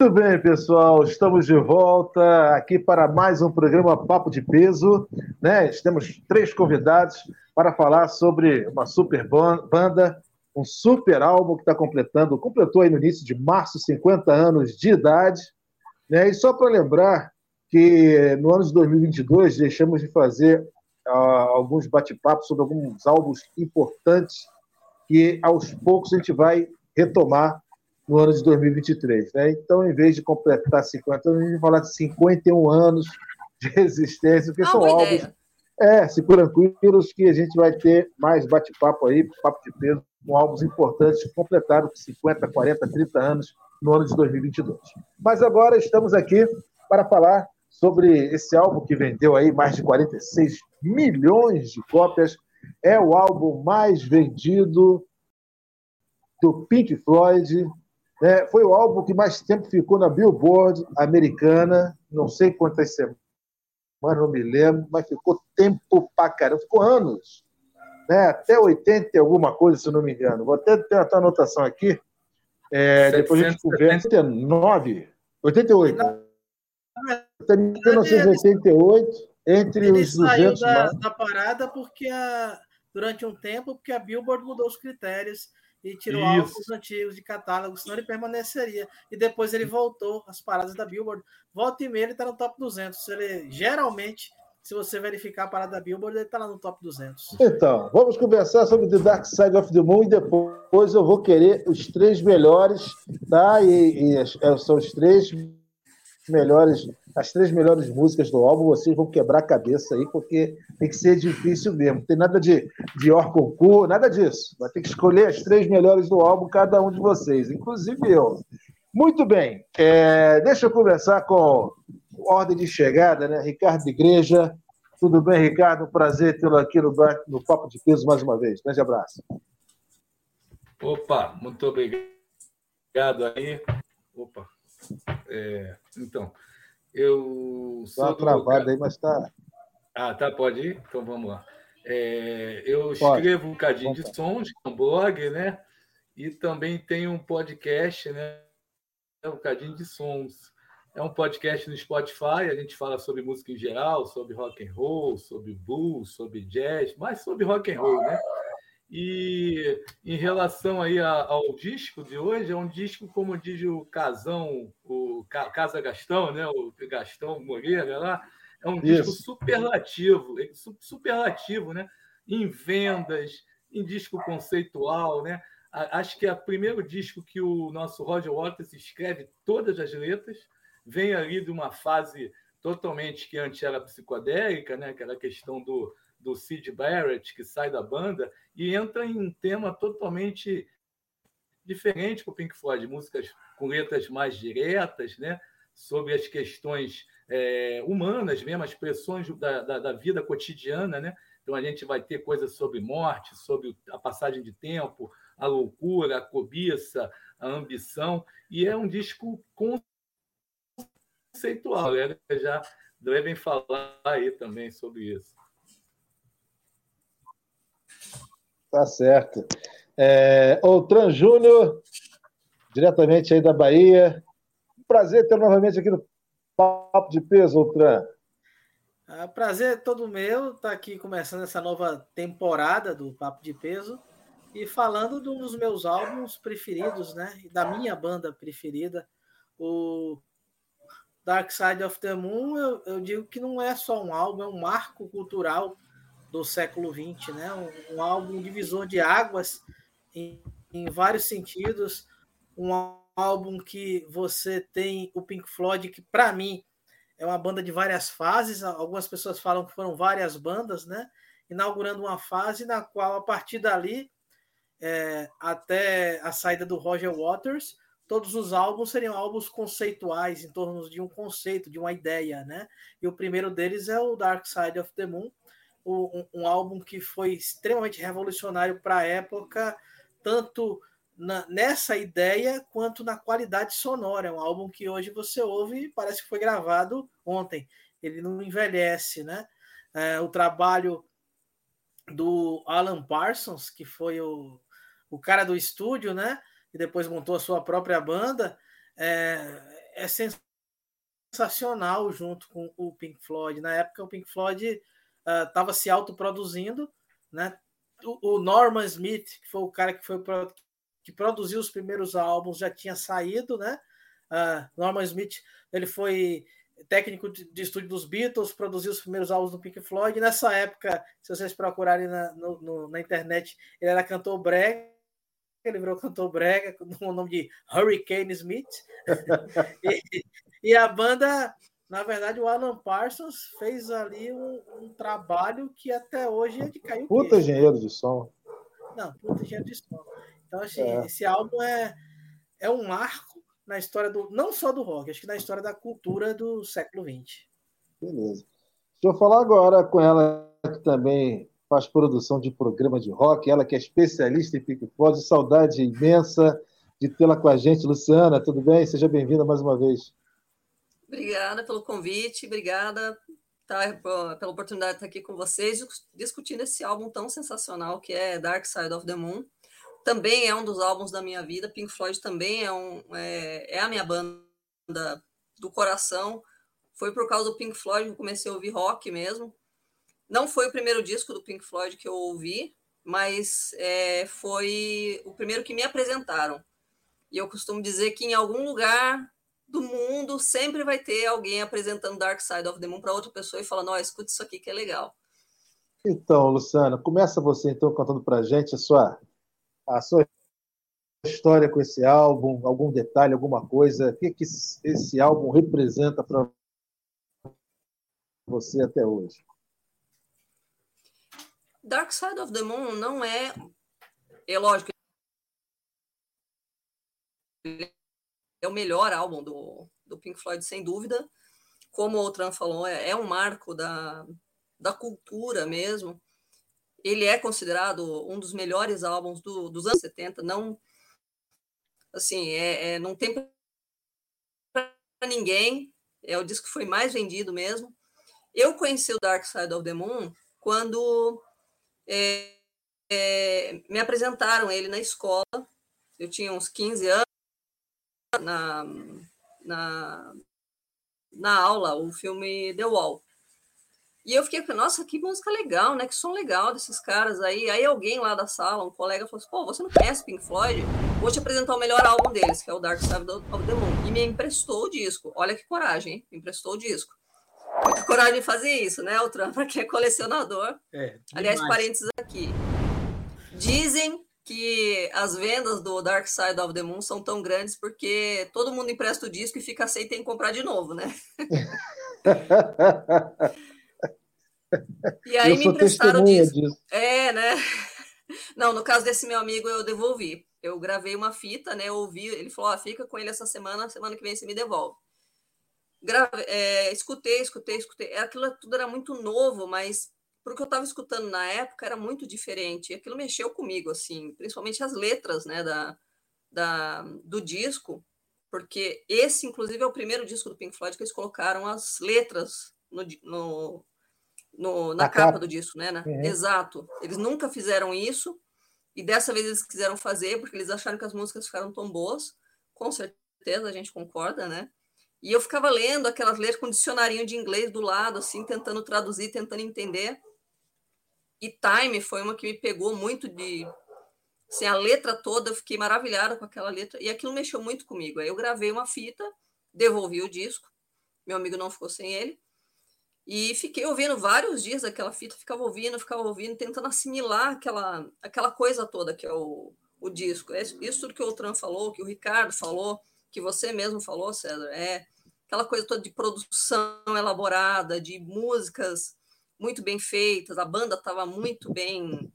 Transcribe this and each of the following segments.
Muito bem, pessoal, estamos de volta aqui para mais um programa Papo de Peso. Né? Temos três convidados para falar sobre uma super banda, um super álbum que está completando, completou aí no início de março 50 anos de idade. Né? E só para lembrar que no ano de 2022 deixamos de fazer uh, alguns bate-papos sobre alguns álbuns importantes que aos poucos a gente vai retomar no ano de 2023. Né? Então, em vez de completar 50 anos, a gente vai falar de 51 anos de existência, porque são álbuns. Ideia. É, se tranquilos que a gente vai ter mais bate-papo aí, papo de peso, com álbuns importantes que completaram 50, 40, 30 anos no ano de 2022. Mas agora estamos aqui para falar sobre esse álbum que vendeu aí mais de 46 milhões de cópias. É o álbum mais vendido do Pink Floyd, é, foi o álbum que mais tempo ficou na Billboard americana, não sei quantas semanas, não me lembro, mas ficou tempo pra caramba, ficou anos. Né? Até 80 e alguma coisa, se não me engano. Vou até ter a anotação aqui. É, depois a gente conversa. 89, 88. Até 1988, entre ele os 200 saiu da, da parada porque a, durante um tempo, porque a Billboard mudou os critérios e tirou Isso. álbuns antigos de catálogo, senão ele permaneceria. E depois ele voltou às paradas da Billboard. Volta e meia ele está no top 200. Ele, geralmente, se você verificar a parada da Billboard, ele está lá no top 200. Então, vamos conversar sobre The Dark Side of the Moon e depois eu vou querer os três melhores, tá? E, e são os três melhores, as três melhores músicas do álbum, vocês vão quebrar a cabeça aí, porque tem que ser difícil mesmo. Não tem nada de, de or concurso, nada disso. Vai ter que escolher as três melhores do álbum, cada um de vocês, inclusive eu. Muito bem, é, deixa eu conversar com ordem de chegada, né? Ricardo Igreja. Tudo bem, Ricardo? Prazer tê-lo aqui no, no Papo de Peso mais uma vez. Grande abraço. Opa, muito obrigado aí. Opa, é, então, eu sou. Está travado aí, mas está. Ah, tá, pode ir? Então vamos lá. É, eu pode. escrevo um bocadinho de sons, um blog, né? E também tenho um podcast, né? Um bocadinho de sons. É um podcast no Spotify, a gente fala sobre música em geral, sobre rock and roll, sobre blues, sobre jazz, mais sobre rock and roll, né? E em relação aí ao disco de hoje, é um disco, como diz o Casão, o Casa Gastão, né? o Gastão Moreira lá, é um Isso. disco superlativo, superlativo, né? Em vendas, em disco conceitual, né? Acho que é o primeiro disco que o nosso Roger Waters escreve todas as letras, vem ali de uma fase totalmente que antes era psicodélica, né? Aquela questão do do Sid Barrett, que sai da banda, e entra em um tema totalmente diferente para o Pink Floyd, músicas com letras mais diretas, né? sobre as questões é, humanas mesmo, as pressões da, da, da, vida cotidiana. Né? Então a gente vai ter coisas sobre morte, sobre a passagem de tempo, a loucura, a cobiça, a ambição, e é um disco conceitual. Né? Já devem falar aí também sobre isso. Tá certo. É, Outran Júnior, diretamente aí da Bahia. Prazer ter novamente aqui no Papo de Peso, Outran. Ah, prazer é todo meu estar tá aqui começando essa nova temporada do Papo de Peso e falando de um dos meus álbuns preferidos, né? Da minha banda preferida, o Dark Side of the Moon. Eu, eu digo que não é só um álbum, é um marco cultural do século XX, né? Um, um álbum divisor de águas em, em, vários sentidos, um álbum que você tem o Pink Floyd, que para mim é uma banda de várias fases. Algumas pessoas falam que foram várias bandas, né? Inaugurando uma fase na qual, a partir dali, é, até a saída do Roger Waters, todos os álbuns seriam álbuns conceituais, em torno de um conceito, de uma ideia, né? E o primeiro deles é o Dark Side of the Moon, um, um álbum que foi extremamente revolucionário para a época, tanto na, nessa ideia quanto na qualidade sonora. É um álbum que hoje você ouve e parece que foi gravado ontem. Ele não envelhece, né? É, o trabalho do Alan Parsons, que foi o, o cara do estúdio, né? E depois montou a sua própria banda. É, é sensacional junto com o Pink Floyd. Na época, o Pink Floyd estava uh, se autoproduzindo, né? O, o, Norman Smith, que foi o cara que foi que produziu os primeiros álbuns, já tinha saído, né? Uh, Norman Smith, ele foi técnico de, de, estúdio dos Beatles, produziu os primeiros álbuns do Pink Floyd. Nessa época, se vocês procurarem na, no, no, na internet, ele era cantor brega, ele virou cantor brega com o nome de Hurricane Smith. e, e, a banda, na verdade, o Alan Parsons fez ali um, um trabalho que até hoje é de cair o Puta engenheiro de som. Não, puta engenheiro de som. Então, assim, é. esse álbum é, é um marco na história do. não só do rock, acho que na história da cultura do século XX. Beleza. Deixa eu falar agora com ela que também faz produção de programa de rock, ela que é especialista em Pink Floyd, saudade imensa de tê-la com a gente. Luciana, tudo bem? Seja bem-vinda mais uma vez. Obrigada pelo convite, obrigada tá, pela oportunidade de estar aqui com vocês, discutindo esse álbum tão sensacional que é Dark Side of the Moon. Também é um dos álbuns da minha vida, Pink Floyd também é, um, é, é a minha banda do coração. Foi por causa do Pink Floyd que eu comecei a ouvir rock mesmo. Não foi o primeiro disco do Pink Floyd que eu ouvi, mas é, foi o primeiro que me apresentaram. E eu costumo dizer que em algum lugar do mundo sempre vai ter alguém apresentando Dark Side of the Moon para outra pessoa e falando: Ó, oh, escuta isso aqui que é legal. Então, Luciana, começa você então contando para a gente a sua, a sua história com esse álbum, algum detalhe, alguma coisa, o que, que esse álbum representa para você até hoje. Dark Side of the Moon não é. É lógico. É o melhor álbum do, do Pink Floyd, sem dúvida. Como o Tran falou, é, é um marco da, da cultura mesmo. Ele é considerado um dos melhores álbuns do, dos anos 70. Não, assim, é, é não tem para ninguém. É o disco que foi mais vendido mesmo. Eu conheci o Dark Side of the Moon quando é, é, me apresentaram ele na escola. Eu tinha uns 15 anos na, na, na aula, o filme The Wall. E eu fiquei, nossa, que música legal, né? Que som legal desses caras aí. Aí alguém lá da sala, um colega, falou assim: pô, você não conhece Pink Floyd? Vou te apresentar o melhor álbum deles, que é o Dark Side of the Moon. E me emprestou o disco. Olha que coragem, hein? Me emprestou o disco muita coragem de fazer isso, né, o para quem é colecionador. É, Aliás, parênteses aqui. Dizem que as vendas do Dark Side of the Moon são tão grandes porque todo mundo empresta o disco e fica sem ter que comprar de novo, né? e aí eu me emprestaram o disco. Disso. É, né? Não, no caso desse meu amigo, eu devolvi. Eu gravei uma fita, né? Eu ouvi, ele falou: ah, fica com ele essa semana, semana que vem você me devolve grave, é, escutei, escutei, escutei. Aquilo tudo era muito novo, mas o que eu estava escutando na época era muito diferente. E aquilo mexeu comigo, assim, principalmente as letras, né, da, da, do disco, porque esse, inclusive, é o primeiro disco do Pink Floyd que eles colocaram as letras no, no, no na capa, capa, do disco, né? né? Uhum. Exato. Eles nunca fizeram isso, e dessa vez eles quiseram fazer, porque eles acharam que as músicas ficaram tão boas. Com certeza a gente concorda, né? E eu ficava lendo aquelas letras com dicionarinho de inglês do lado, assim, tentando traduzir, tentando entender. E Time foi uma que me pegou muito de. Assim, a letra toda, eu fiquei maravilhada com aquela letra. E aquilo mexeu muito comigo. Aí eu gravei uma fita, devolvi o disco. Meu amigo não ficou sem ele. E fiquei ouvindo vários dias aquela fita, ficava ouvindo, ficava ouvindo, tentando assimilar aquela, aquela coisa toda que é o, o disco. É isso tudo que o Outran falou, que o Ricardo falou que você mesmo falou, César, é aquela coisa toda de produção elaborada, de músicas muito bem feitas, a banda estava muito bem.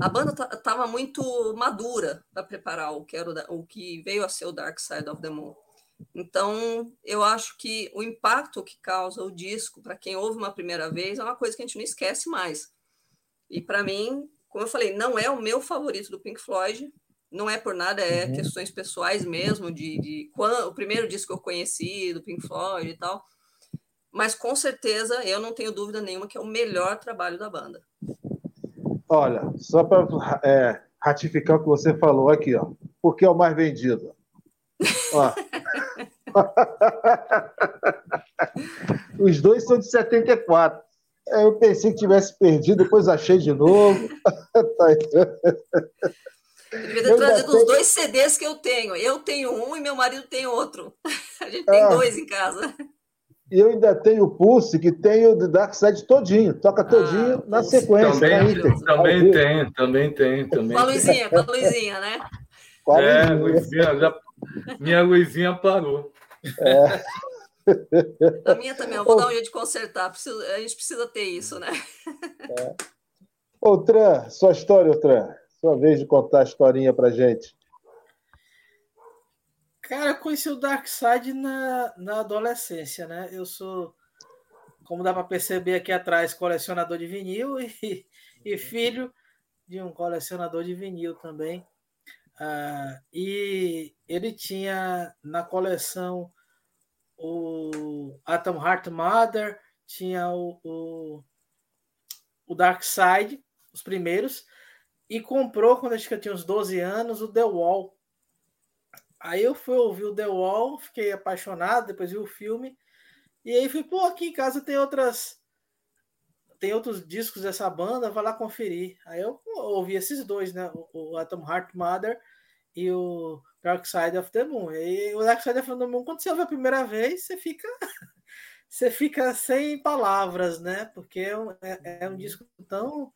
A banda estava muito madura para preparar o que, era o, o que veio a ser o Dark Side of the Moon. Então, eu acho que o impacto que causa o disco para quem ouve uma primeira vez é uma coisa que a gente não esquece mais. E para mim, como eu falei, não é o meu favorito do Pink Floyd, não é por nada, é uhum. questões pessoais mesmo, de, de quando, o primeiro disco que eu conheci, do Pink Floyd e tal. Mas com certeza eu não tenho dúvida nenhuma que é o melhor trabalho da banda. Olha, só para é, ratificar o que você falou aqui, ó. Porque é o mais vendido. Ó. Os dois são de 74. Eu pensei que tivesse perdido, depois achei de novo. Eu devia ter trazido os dois CDs que eu tenho. Eu tenho um e meu marido tem outro. A gente tem ah. dois em casa. E eu ainda tenho o Pulse, que tem o The Dark Side todinho, toca todinho ah, na sequência. Também, né? também tem, também tem. Também com a luzinha, com a luzinha, né? É, luzinha, já, minha luzinha parou. É. A minha também, eu vou dar um jeito de consertar. Preciso, a gente precisa ter isso, né? É. Outra, sua história, outra. Sua vez de contar a historinha pra gente. Cara, eu conheci o Darkseid na, na adolescência, né? Eu sou, como dá para perceber aqui atrás, colecionador de vinil e, e filho de um colecionador de vinil também. Ah, e ele tinha na coleção o Atom Heart Mother, tinha o, o, o Dark Side, os primeiros, e comprou, quando acho que eu tinha uns 12 anos, o The Wall, Aí eu fui ouvir o The Wall, fiquei apaixonado, depois vi o filme. E aí fui, pô, aqui em casa tem outras. Tem outros discos dessa banda, vai lá conferir. Aí eu ouvi esses dois, né? O, o Atom Heart Mother e o Dark Side of the Moon. E o Dark Side of the Moon, quando você ouve a primeira vez, você fica. você fica sem palavras, né? Porque é um, é, é um disco tão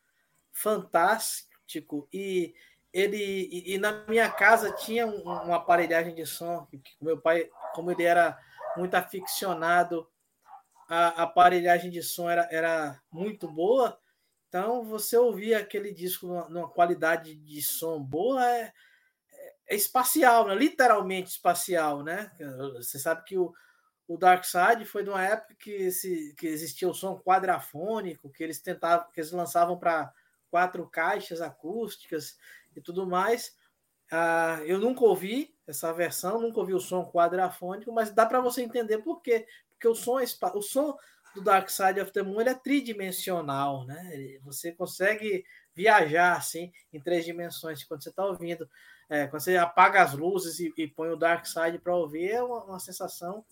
fantástico e ele e, e, na minha casa tinha um, uma aparelhagem de som que, meu pai como ele era muito aficionado a, a aparelhagem de som era, era muito boa. Então você ouvia aquele disco numa, numa qualidade de som boa é, é, espacial né? literalmente espacial né? Você sabe que o o Dark Side foi de uma época que, esse, que existia o som quadrafônico que eles tentavam que eles lançavam para quatro caixas acústicas e tudo mais. Ah, eu nunca ouvi essa versão, nunca ouvi o som quadrafônico, mas dá para você entender por quê. Porque o som, é o som do Dark Side of the Moon ele é tridimensional, né? Você consegue viajar assim em três dimensões quando você está ouvindo. É, quando você apaga as luzes e, e põe o Dark Side para ouvir, é uma, uma sensação.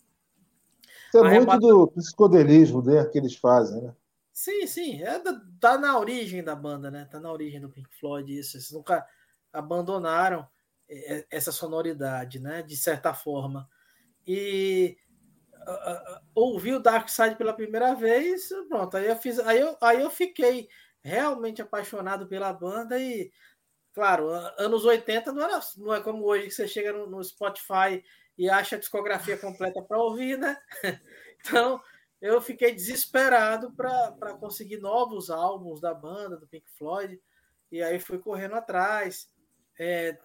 Isso é muito do psicodelismo né, que eles fazem, né? Sim, sim. É da, tá na origem da banda, né? Tá na origem do Pink Floyd isso. Eles nunca abandonaram é, é, essa sonoridade, né? De certa forma. E uh, ouvi o Dark Side pela primeira vez, pronto. Aí eu fiz, aí eu, aí eu fiquei realmente apaixonado pela banda e claro, anos 80 não era não é como hoje que você chega no, no Spotify e acha a discografia completa para ouvir, né? Então, eu fiquei desesperado para conseguir novos álbuns da banda, do Pink Floyd, e aí fui correndo atrás. É,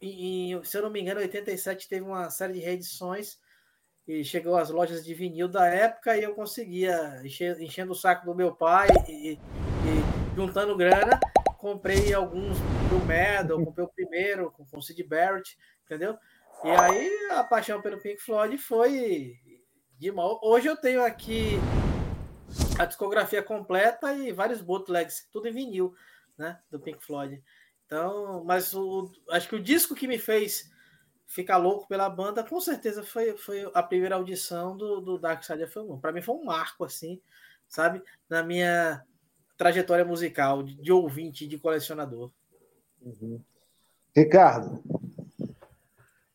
em, se eu não me engano, em 87 teve uma série de reedições e chegou às lojas de vinil da época e eu conseguia, enchendo o saco do meu pai e, e juntando grana, comprei alguns do Medal, comprei o primeiro com o Sid Barrett, entendeu? E aí a paixão pelo Pink Floyd foi Hoje eu tenho aqui a discografia completa e vários bootlegs, tudo em vinil, né? Do Pink Floyd. Então, mas o, acho que o disco que me fez ficar louco pela banda, com certeza foi, foi a primeira audição do, do Dark Side of the Moon. Para mim foi um marco, assim, sabe? Na minha trajetória musical de, de ouvinte, de colecionador. Uhum. Ricardo,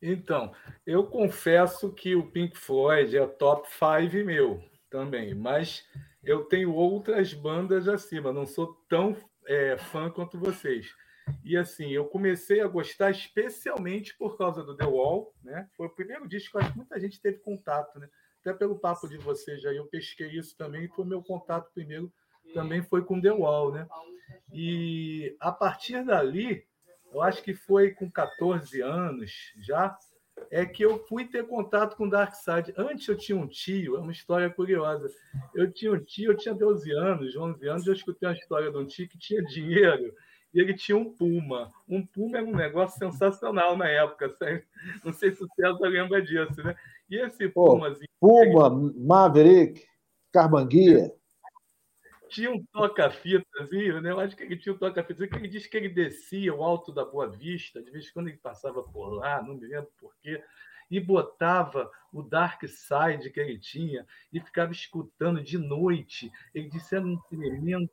então, eu confesso que o Pink Floyd é top 5 meu também, mas eu tenho outras bandas acima, não sou tão é, fã quanto vocês. E assim, eu comecei a gostar especialmente por causa do The Wall, né? Foi o primeiro disco que acho que muita gente teve contato, né? Até pelo papo de vocês aí, eu pesquei isso também, foi meu contato primeiro, também foi com The Wall, né? E a partir dali, eu acho que foi com 14 anos já, é que eu fui ter contato com o Dark Side. Antes eu tinha um tio, é uma história curiosa. Eu tinha um tio, eu tinha 12 anos, 11 anos, eu escutei uma história de um tio que tinha dinheiro e ele tinha um Puma. Um Puma era um negócio sensacional na época, sabe? não sei se o César lembra disso, né? E esse Pumazinho. Puma, Maverick, Carbanguia tinha um toca-fitazinho, né? Eu acho que ele tinha um toca-fitazinho, que ele disse que ele descia o alto da Boa Vista, de vez em quando ele passava por lá, não me lembro porquê. e botava o Dark Side que ele tinha e ficava escutando de noite. Ele disse era um tremendo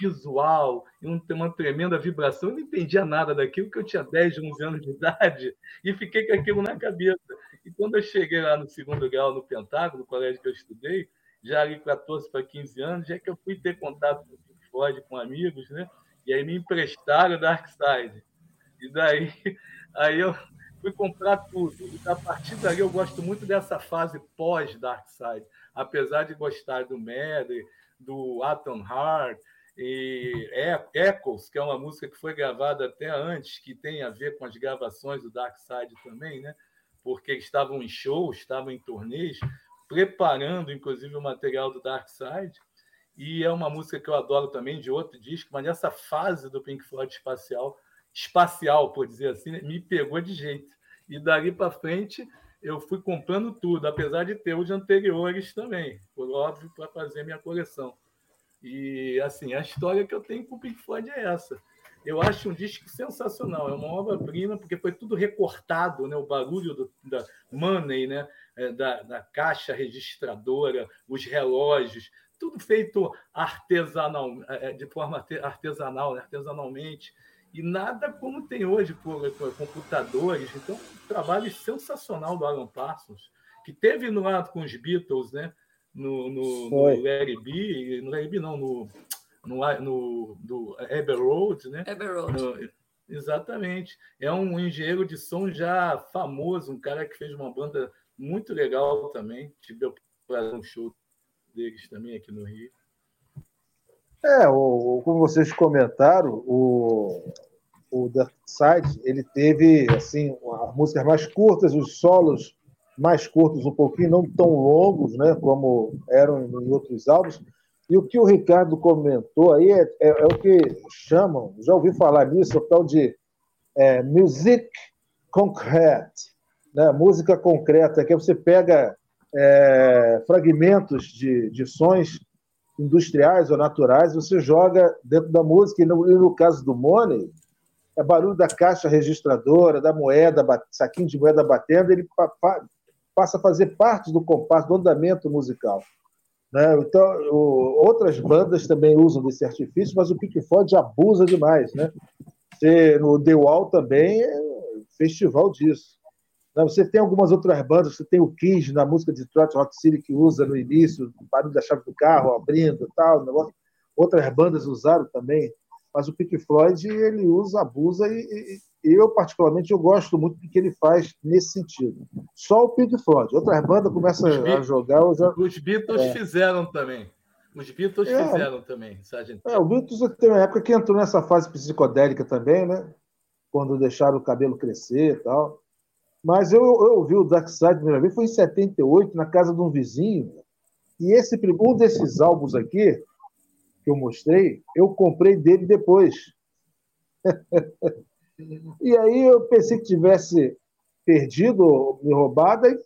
visual e uma tremenda vibração. Eu não entendia nada daquilo, que eu tinha 10, 11 anos de idade e fiquei com aquilo na cabeça. E quando eu cheguei lá no segundo grau, no Pentágono, no colégio que eu estudei, já ali 14 para 15 anos, já que eu fui ter contato com o Floyd, com amigos, né? E aí me emprestaram o Dark Side. E daí aí eu fui comprar tudo. E a partir dali eu gosto muito dessa fase pós Dark Side, apesar de gostar do Medley, do Atom Heart, e Echoes, que é uma música que foi gravada até antes, que tem a ver com as gravações do Dark Side também, né? Porque estavam em shows, estavam em turnês, preparando inclusive o material do Dark Side. E é uma música que eu adoro também de outro disco, mas nessa fase do Pink Floyd espacial, espacial, por dizer assim, né? me pegou de jeito. E dali para frente eu fui comprando tudo, apesar de ter os anteriores também, por óbvio, para fazer minha coleção. E assim, a história que eu tenho com o Pink Floyd é essa. Eu acho um disco sensacional, é uma obra-prima, porque foi tudo recortado, né? o barulho do, da money, né? É, da, da caixa registradora, os relógios, tudo feito artesanal, é, é, de forma artesanal, né? artesanalmente, e nada como tem hoje por, por computadores. Então, um trabalho sensacional do Alan Parsons, que teve no lado com os Beatles, né? no, no, no Larry B, no Larry B não, no, no, no do Abbey Road, né? Abbey Road. No, exatamente. É um engenheiro de som já famoso, um cara que fez uma banda muito legal também. Tive para um show deles também aqui no Rio. É, o, como vocês comentaram, o, o Dark Side, ele teve assim, as músicas mais curtas, os solos mais curtos um pouquinho, não tão longos, né, como eram em outros álbuns. E o que o Ricardo comentou aí é, é, é o que chamam, já ouvi falar nisso, o tal de é, music concrete, né, música concreta, que você pega é, fragmentos de, de sons industriais ou naturais, você joga dentro da música, e no, e no caso do Money, é barulho da caixa registradora, da moeda, saquinho de moeda batendo, ele passa a fazer parte do compasso, do andamento musical. Né? Então, o, outras bandas também usam desse artifício, mas o Pink Floyd abusa demais. Né? Você, no The Wall também é um festival disso. Você tem algumas outras bandas, você tem o Kiss na música de Detroit Rock City que usa no início, o barulho da chave do carro abrindo tal. Negócio. Outras bandas usaram também, mas o Pink Floyd ele usa, abusa e, eu, particularmente, eu gosto muito do que ele faz nesse sentido. Só o Pink Floyd. Outras bandas começam a jogar. Já... Os Beatles é. fizeram também. Os Beatles é. fizeram também, Sargent. É, o Beatles tem uma época que entrou nessa fase psicodélica também, né? Quando deixaram o cabelo crescer e tal. Mas eu, eu ouvi o Dark Side a primeira vez, foi em 78, na casa de um vizinho. E esse um desses álbuns aqui, que eu mostrei, eu comprei dele depois. E aí eu pensei que tivesse perdido, me roubado, e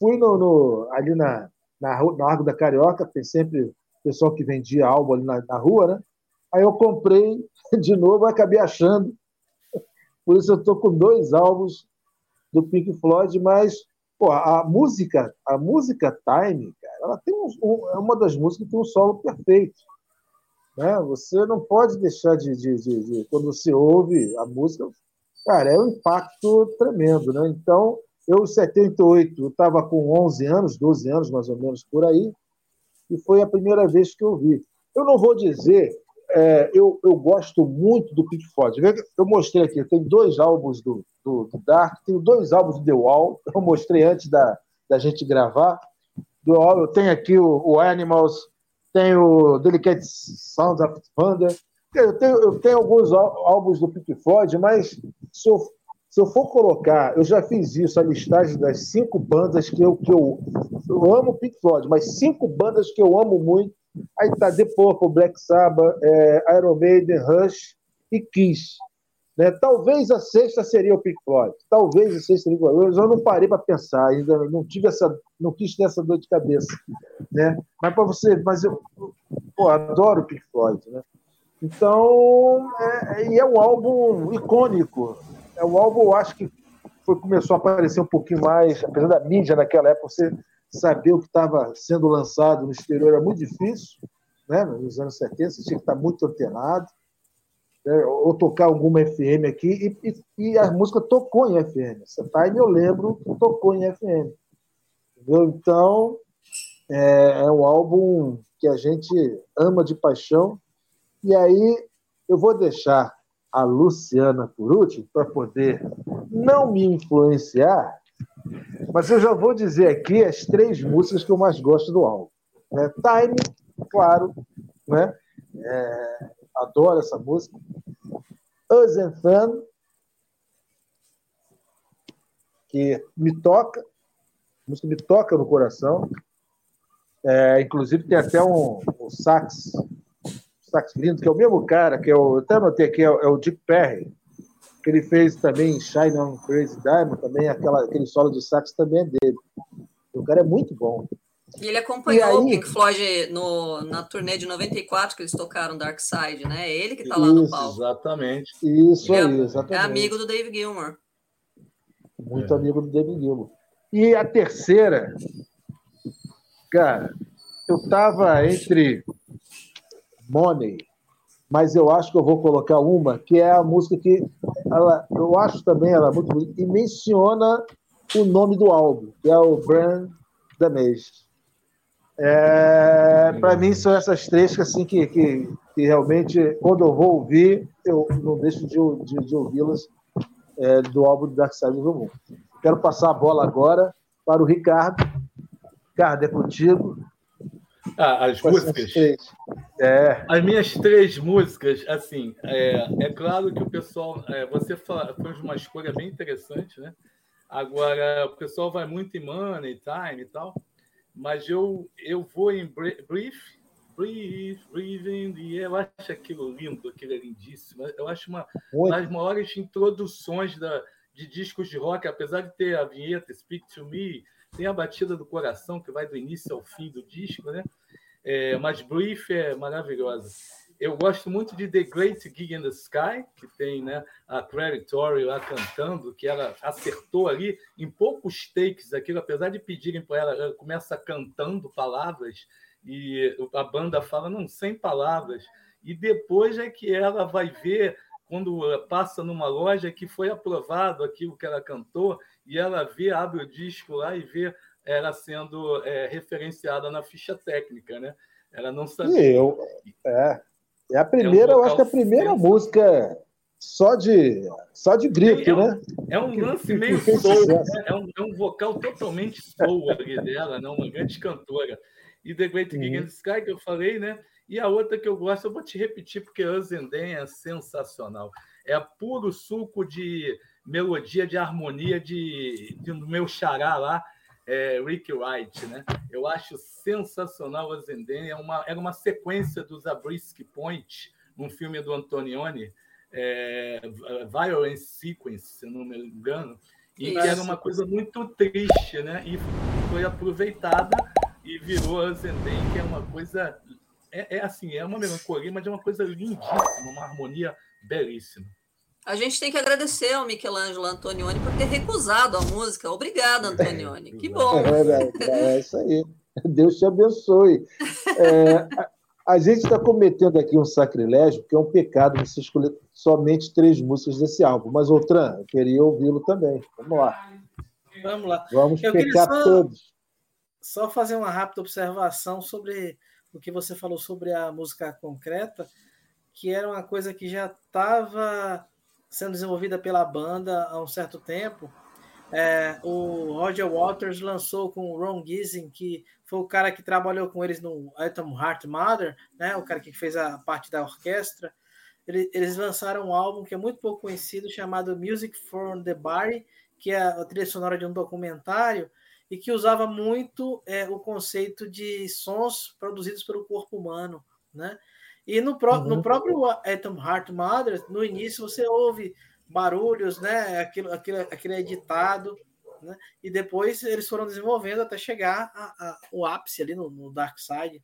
fui no, no, ali na, na, na Largo da Carioca, tem sempre pessoal que vendia álbum ali na, na rua, né? Aí eu comprei de novo, acabei achando. Por isso eu estou com dois álbuns do Pink Floyd, mas pô, a música, a música Time, cara, ela tem um, um, é uma das músicas que tem um solo perfeito. Né? Você não pode deixar de, de, de, de, quando você ouve a música, cara, é um impacto tremendo, né? Então, eu, em 78, estava com 11 anos, 12 anos mais ou menos por aí, e foi a primeira vez que eu vi. Eu não vou dizer, é, eu, eu gosto muito do Pink Floyd. Eu mostrei aqui, tem dois álbuns do, do, do, Dark, tenho dois álbuns do The Wall, eu mostrei antes da, da gente gravar. Do, eu tenho aqui o, o Animals, tem o Delicate Sounds of Thunder. Eu tenho, eu tenho alguns álbuns do Pink Floyd, mas se eu, se eu for colocar, eu já fiz isso, a listagem das cinco bandas que eu, que eu, eu amo Pink Floyd, mas cinco bandas que eu amo muito. Aí tá The Purple, Black Sabbath, é, Iron Maiden, Rush e Kiss. Né? Talvez a sexta seria o Pink Floyd. Talvez a sexta seria o Pink Floyd. Eu não parei para pensar ainda, não tive essa, não quis ter essa dor de cabeça, né? Mas para você, mas eu, pô, adoro Pink Floyd, né? Então, é, e é um álbum icônico. É um álbum, eu acho que foi, começou a aparecer um pouquinho mais, apesar da mídia naquela época, você saber o que estava sendo lançado no exterior era muito difícil, né? nos anos 70, você tinha que estar muito antenado, né? ou tocar alguma FM aqui, e, e, e, a música tocou em FM. Essa time eu lembro que tocou em FM. Entendeu? Então, é, é um álbum que a gente ama de paixão, e aí eu vou deixar a Luciana por último, para poder não me influenciar, mas eu já vou dizer aqui as três músicas que eu mais gosto do álbum. Né? Time, claro, né? É, adoro essa música. Us and Fun, que me toca, música me toca no coração. É, inclusive tem até um, um sax sax lindo, que é o mesmo cara, que é o, até anotei aqui, é, é o Dick Perry, que ele fez também Shine on Crazy Diamond, também aquela, aquele solo de sax também é dele. O cara é muito bom. E ele acompanhou aí... o Pink Floyd no, na turnê de 94 que eles tocaram Dark Side, né? É ele que tá lá no palco. Exatamente. Isso ele aí, é, exatamente. É amigo do Dave Gilmour. Muito é. amigo do Dave Gilmour. E a terceira, cara, eu tava entre Money. Mas eu acho que eu vou colocar uma que é a música que ela, eu acho também ela muito bonita e menciona o nome do álbum, que é o Brand Damage. É, para mim são essas três que assim que, que, que, realmente quando eu vou ouvir eu não deixo de, de, de ouvi-las é, do álbum do Dark Side of the Moon. Quero passar a bola agora para o Ricardo. Ricardo, é contigo. Ah, as músicas. É. As minhas três músicas, assim, é, é claro que o pessoal. É, você fala, fez uma escolha bem interessante, né? Agora, o pessoal vai muito em Money, Time e tal, mas eu, eu vou em Brief, Brief, Breathing, e eu acho aquilo lindo, aquilo é lindíssimo. Eu acho uma das maiores introduções da, de discos de rock, apesar de ter a vinheta Speak to Me, tem a batida do coração que vai do início ao fim do disco, né? É, mas Brief é maravilhosa. Eu gosto muito de The Great Gig in the Sky, que tem né, a Creditori lá cantando, que ela acertou ali em poucos takes aquilo, apesar de pedirem para ela, ela começa cantando palavras e a banda fala, não, sem palavras. E depois é que ela vai ver, quando passa numa loja, que foi aprovado aquilo que ela cantou, e ela vê, abre o disco lá e vê ela sendo é, referenciada na ficha técnica, né? Ela não sabia. Eu, é, é a primeira, é um eu acho que é a primeira música só de só de grito, é um, né? É um lance meio soul, né? é, um, é um vocal totalmente soul ali dela, né? uma grande cantora. E The Great Gig uhum. Sky, que eu falei, né? E a outra que eu gosto, eu vou te repetir, porque Azenden é sensacional. É puro suco de melodia, de harmonia de, de meu xará lá, é, Rick Wright, né? Eu acho sensacional a Zenden. É uma, era uma sequência do Zabriskie Point, um filme do Antonioni, é, Violence Sequence, se não me engano, e que era uma coisa muito triste, né? E foi aproveitada e virou a Zenden, que é uma coisa é, é, assim, é uma melancolia, mas é uma coisa lindíssima, uma harmonia belíssima. A gente tem que agradecer ao Michelangelo Antonioni por ter recusado a música. Obrigado, Antonioni. Que bom. É verdade, é isso aí. Deus te abençoe. É, a, a, gente está cometendo aqui um sacrilégio, que é um pecado você escolher somente três músicas desse álbum. Mas, Outran, eu queria ouvi-lo também. Vamos lá. Vamos lá. Vamos eu pecar só, todos. Só fazer uma rápida observação sobre o que você falou sobre a música concreta, que era uma coisa que já estava sendo desenvolvida pela banda há um certo tempo. É, o Roger Waters lançou com o Ron Gissing, que foi o cara que trabalhou com eles no Atom Heart Mother, né, o cara que fez a parte da orquestra. Eles lançaram um álbum que é muito pouco conhecido, chamado Music for the Body, que é a trilha sonora de um documentário, e que usava muito é, o conceito de sons produzidos pelo corpo humano. Né? E no, pró uhum. no próprio Atom Heart Mother, no início você ouve barulhos, né? Aquilo, aquilo, aquilo é editado, né? E depois eles foram desenvolvendo até chegar ao ápice ali no, no Dark Side.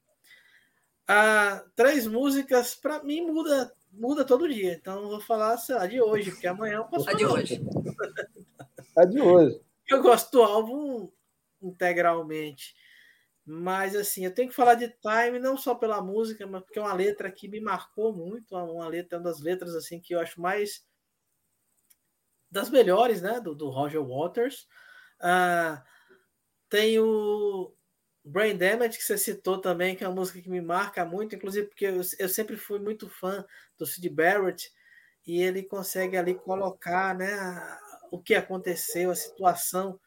Ah, três músicas, para mim, muda, muda todo dia. Então, eu vou falar sei lá, de hoje, porque amanhã eu posso falar. de hoje. A de hoje. Eu gosto do álbum integralmente. Mas, assim, eu tenho que falar de Time não só pela música, mas porque é uma letra que me marcou muito. Uma letra, uma das letras, assim, que eu acho mais. das melhores, né? Do, do Roger Waters. Uh, tem o Brain Damage, que você citou também, que é uma música que me marca muito, inclusive porque eu, eu sempre fui muito fã do Sid Barrett, e ele consegue ali colocar né, o que aconteceu, a situação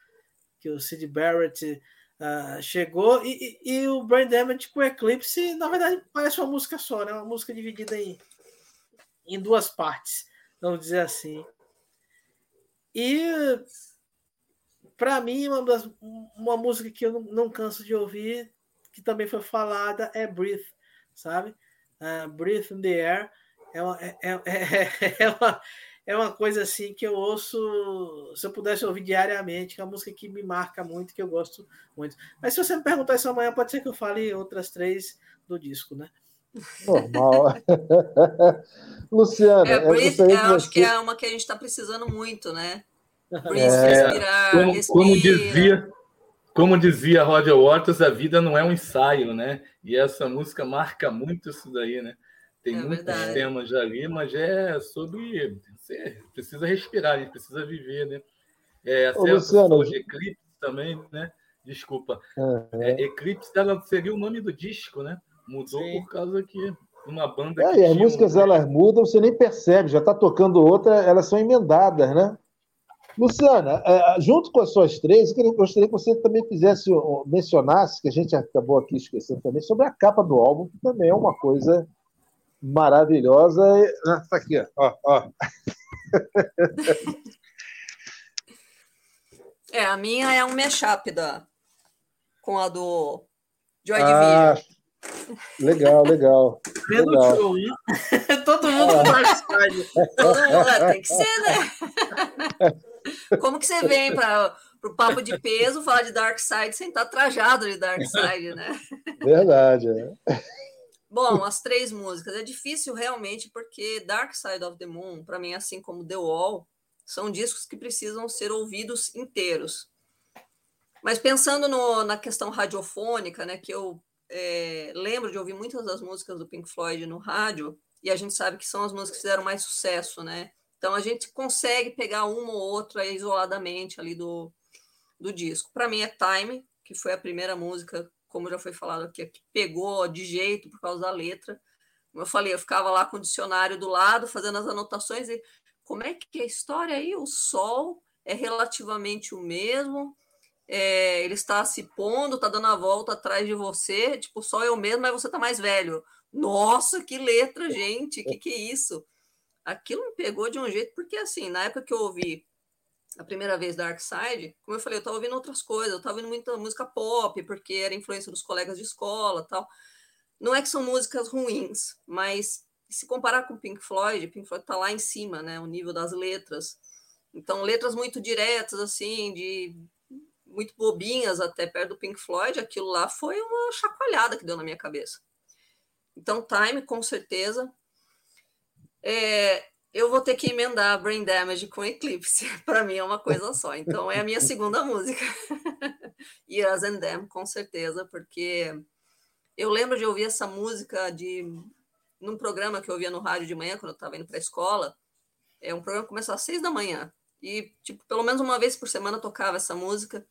que o Sid Barrett uh, chegou, e, e, e, o Brain Damage com Eclipse, na verdade, parece uma música só, né? uma música dividida em, em duas partes, vamos dizer assim. E para mim, uma, das, uma música que eu não, não, canso de ouvir, que também foi falada, é Breathe, sabe? Uh, Breathe in the Air é uma, é, é, é, uma, é uma coisa assim que eu ouço, se eu pudesse ouvir diariamente, que é uma música que me marca muito, que eu gosto muito. Mas se você me perguntar isso amanhã, pode ser que eu fale outras três do disco, né? Normal. Luciana, é, Breathe, eu acho que é uma que a gente está precisando muito, né? É, respirar, como, como, dizia, como dizia Roger Waters, a vida não é um ensaio, né? E essa música marca muito isso daí, né? Tem é muitos verdade. temas ali, mas é sobre. Você precisa respirar, a gente precisa viver, né? É, a Ô, de Eclipse também, né? Desculpa. Uhum. É, Eclipse ela seria o nome do disco, né? Mudou Sim. por causa que uma banda. É, e as músicas um... elas mudam, você nem percebe, já está tocando outra, elas são emendadas, né? Luciana, é, junto com as suas três, eu gostaria que você também fizesse, mencionasse, que a gente acabou aqui esquecendo também, sobre a capa do álbum, que também é uma coisa maravilhosa. Está ah, aqui, ó. ó. É, a minha é um mashup da, com a do Joy ah, Division. Legal, legal. legal. Show, Todo mundo ah. Todo mundo, é, tem que ser, né? Como que você vem para o papo de peso falar de Dark Side sem estar trajado de Dark Side, né? Verdade, é. Bom, as três músicas. É difícil realmente porque Dark Side of the Moon, para mim, assim como The Wall, são discos que precisam ser ouvidos inteiros. Mas pensando no, na questão radiofônica, né, que eu é, lembro de ouvir muitas das músicas do Pink Floyd no rádio, e a gente sabe que são as músicas que fizeram mais sucesso, né? Então a gente consegue pegar uma ou outra isoladamente ali do, do disco. Para mim é Time, que foi a primeira música, como já foi falado aqui, que pegou de jeito por causa da letra. Como eu falei, eu ficava lá com o dicionário do lado, fazendo as anotações e como é que é a história aí? O sol é relativamente o mesmo, é, ele está se pondo, está dando a volta atrás de você, tipo, o sol é o mesmo, mas você está mais velho. Nossa, que letra, gente, que que é isso? aquilo me pegou de um jeito, porque assim, na época que eu ouvi a primeira vez Dark Side, como eu falei, eu estava ouvindo outras coisas, eu estava ouvindo muita música pop, porque era influência dos colegas de escola tal. Não é que são músicas ruins, mas se comparar com Pink Floyd, Pink Floyd está lá em cima, né, o nível das letras. Então, letras muito diretas, assim, de muito bobinhas até perto do Pink Floyd, aquilo lá foi uma chacoalhada que deu na minha cabeça. Então, Time, com certeza, é, eu vou ter que emendar Brain Damage com Eclipse. Para mim é uma coisa só. Então é a minha segunda música. As and Them, com certeza, porque eu lembro de ouvir essa música de num programa que eu ouvia no rádio de manhã, quando eu estava indo para a escola. É um programa que começou às seis da manhã. E, tipo, pelo menos uma vez por semana tocava essa música.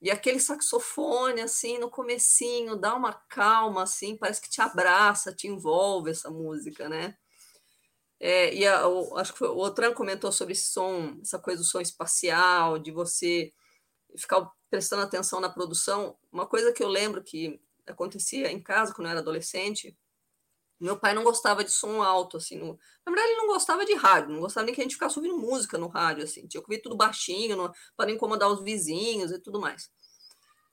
E aquele saxofone, assim, no comecinho, dá uma calma, assim, parece que te abraça, te envolve essa música, né? É, e a, o, acho que foi, o Otran comentou sobre esse som, essa coisa do som espacial, de você ficar prestando atenção na produção. Uma coisa que eu lembro que acontecia em casa quando eu era adolescente, meu pai não gostava de som alto, assim. No... Na verdade, ele não gostava de rádio, não gostava nem que a gente ficasse ouvindo música no rádio, assim. Tinha que ouvir tudo baixinho, para não incomodar os vizinhos e tudo mais.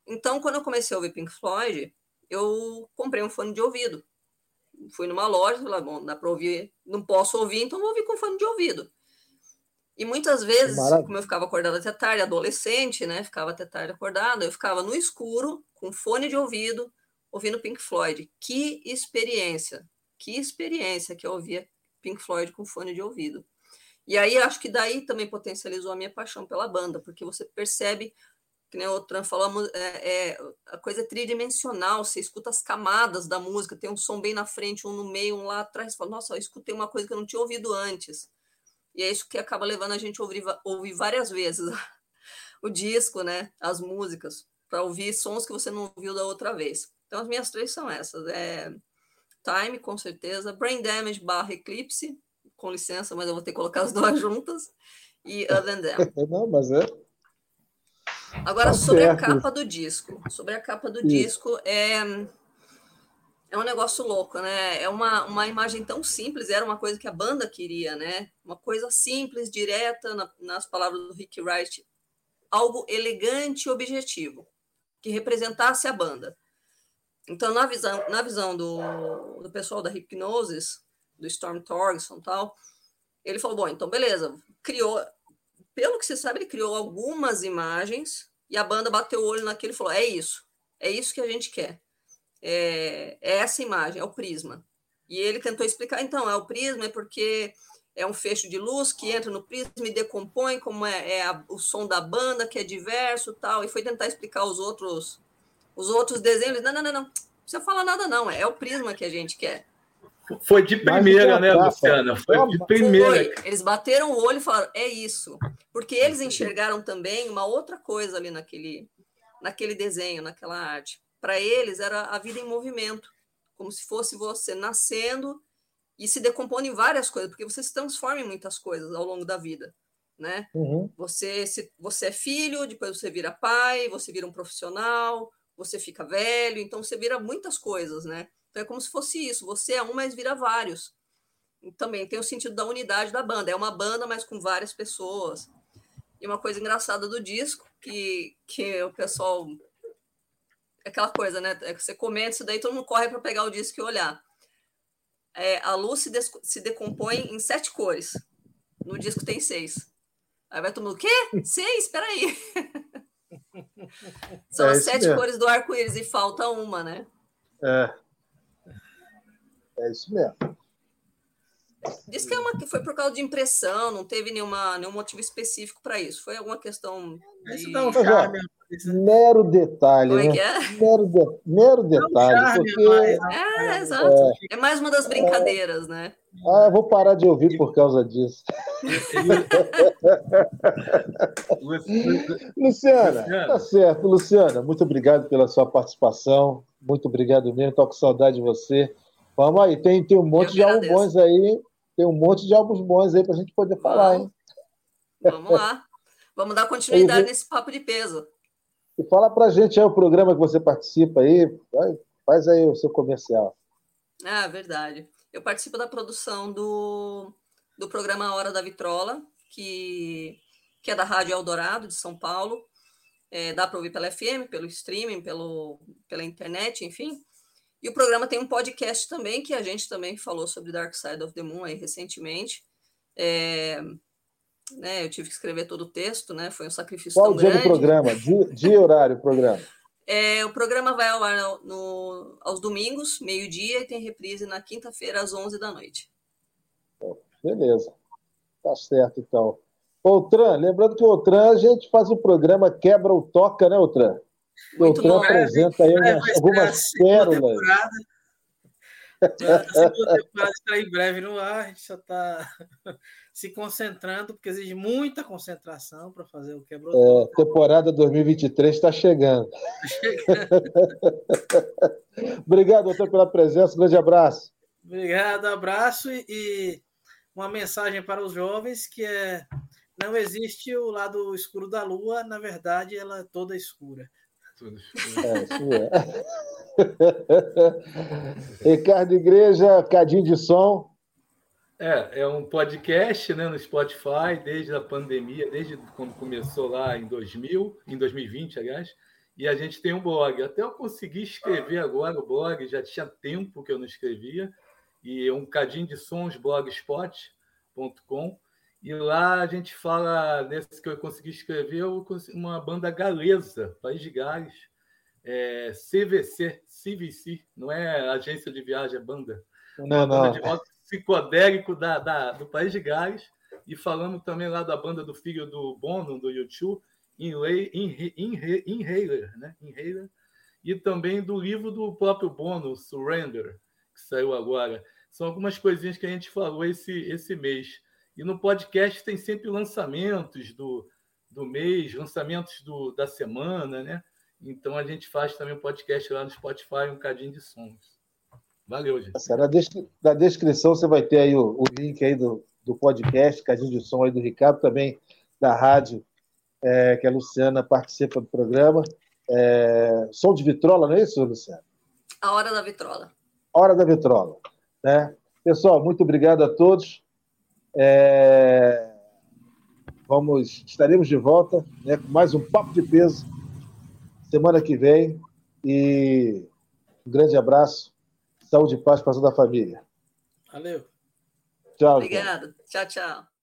Então, quando eu comecei a ouvir Pink Floyd, eu comprei um fone de ouvido fui numa loja, falei, bom, dá para ouvir, não posso ouvir, então vou ouvir com fone de ouvido. E muitas vezes, Maravilha. como eu ficava acordada até tarde, adolescente, né, ficava até tarde acordada, eu ficava no escuro, com fone de ouvido, ouvindo Pink Floyd. Que experiência, que experiência que eu ouvia Pink Floyd com fone de ouvido. E aí acho que daí também potencializou a minha paixão pela banda, porque você percebe que nem o Tran falou, é, é, a coisa é tridimensional, você escuta as camadas da música, tem um som bem na frente, um no meio, um lá atrás, você fala, nossa, eu escutei uma coisa que eu não tinha ouvido antes. E é isso que acaba levando a gente a ouvir, ouvir várias vezes o disco, né, as músicas, para ouvir sons que você não ouviu da outra vez. Então as minhas três são essas, é Time, com certeza, Brain Damage barra Eclipse, com licença, mas eu vou ter que colocar as duas juntas, e Other Than Them. Não, mas é Agora, tá sobre certo. a capa do disco. Sobre a capa do Isso. disco, é, é um negócio louco, né? É uma, uma imagem tão simples, era uma coisa que a banda queria, né? Uma coisa simples, direta, na, nas palavras do Rick Wright, algo elegante e objetivo, que representasse a banda. Então, na visão, na visão do, do pessoal da Hypnosis, do Storm Torgerson e tal, ele falou, bom, então beleza, criou, pelo que se sabe, ele criou algumas imagens e a banda bateu o olho naquilo e falou: é isso, é isso que a gente quer. É, é essa imagem, é o prisma. E ele tentou explicar, então, é o prisma, é porque é um fecho de luz que entra no prisma e decompõe, como é, é a, o som da banda, que é diverso tal. E foi tentar explicar os outros os outros desenhos. Não, não, não, não. Não precisa falar nada, não. É o prisma que a gente quer. Foi de primeira, né, Luciana? Foi de primeira. Foi. Eles bateram o olho e falaram, é isso. Porque eles enxergaram também uma outra coisa ali naquele, naquele desenho, naquela arte. Para eles era a vida em movimento, como se fosse você nascendo e se decompondo em várias coisas, porque você se transforma em muitas coisas ao longo da vida, né? Uhum. Você, se, você é filho, depois você vira pai, você vira um profissional, você fica velho, então você vira muitas coisas, né? Então é como se fosse isso, você é um, mas vira vários. E também tem o sentido da unidade da banda. É uma banda, mas com várias pessoas. E uma coisa engraçada do disco, que, que o pessoal. É aquela coisa, né? É que você comenta isso daí, todo mundo corre para pegar o disco e olhar. É, a luz se, se decompõe em sete cores. No disco tem seis. Aí vai todo mundo, o quê? Seis? Espera aí. São é as sete mesmo. cores do arco-íris e falta uma, né? É. É isso mesmo. Diz que, é uma, que foi por causa de impressão, não teve nenhuma, nenhum motivo específico para isso. Foi alguma questão. De... Isso dá um charme. Mero detalhe. Como é né? que é? Mero, de, mero detalhe. porque... É, exato. É, é, mais uma das brincadeiras, é. né? Ah, vou parar de ouvir por causa disso. Luciana, tá certo. Luciana, muito obrigado pela sua participação. Muito obrigado mesmo. Estou com saudade de você. Vamos aí, tem, tem um monte de álbuns bons aí, tem um monte de álbuns bons aí para a gente poder falar, hein? Vamos lá. Vamos dar continuidade nesse papo de peso. E fala para a gente aí o programa que você participa aí, faz aí o seu comercial. Ah, verdade. Eu participo da produção do, do programa Hora da Vitrola, que, que é da Rádio Eldorado, de São Paulo. É, dá para ouvir pela FM, pelo streaming, pelo, pela internet, enfim. E o programa tem um podcast também, que a gente também falou sobre Dark Side of the Moon aí recentemente. É, né, eu tive que escrever todo o texto, né? Foi um sacrifício Qual tão dia grande. do programa? Dia, dia e horário programa? É, o programa vai ao ar no, no, aos domingos, meio-dia, e tem reprise na quinta-feira, às 11 da noite. Beleza. Tá certo, então. Outran, lembrando que o Outran, a gente faz o programa Quebra ou Toca, né, Outran? Muito Doutor apresenta aí umas, algumas pérolas. A segunda temporada está em breve no ar, a gente só está se concentrando, porque exige muita concentração para fazer o quebra é, Temporada 2023 está chegando. Tá chegando. Obrigado, doutor, pela presença. Um grande abraço. Obrigado, abraço e, e uma mensagem para os jovens que é não existe o lado escuro da lua, na verdade ela é toda escura. É, isso é. Ricardo Igreja, Cadinho de Som. É, é um podcast né, no Spotify desde a pandemia, desde quando começou lá em 2000, em 2020, aliás, e a gente tem um blog. Até eu consegui escrever agora o blog, já tinha tempo que eu não escrevia, e é um cadinho de sons blogspot.com. E lá a gente fala, nesse que eu consegui escrever, uma banda galesa, País de Gales, é, CVC, CVC, não é agência de viagem, é banda. Não, uma banda de rock psicodélico da, da, do País de Gales. E falamos também lá da banda do filho do Bono, do YouTube, Inhaler, né? Inhaler. E também do livro do próprio Bono, Surrender, que saiu agora. São algumas coisinhas que a gente falou esse, esse mês. E no podcast tem sempre lançamentos do, do mês, lançamentos do, da semana, né? Então a gente faz também um podcast lá no Spotify, um cadinho de sons. Valeu, gente. Na, descri na descrição você vai ter aí o, o, link aí do, do podcast, cadinho de som aí do Ricardo, também da rádio, é, que a Luciana participa do programa. É, som de vitrola, não é isso, Luciana? A hora da vitrola. Hora da vitrola. Né? Pessoal, muito obrigado a todos. É... Vamos, estaremos de volta né, com mais um Papo de Peso semana que vem. E um grande abraço, saúde e paz para toda a família. Valeu. Tchau. Obrigada. Tchau, tchau.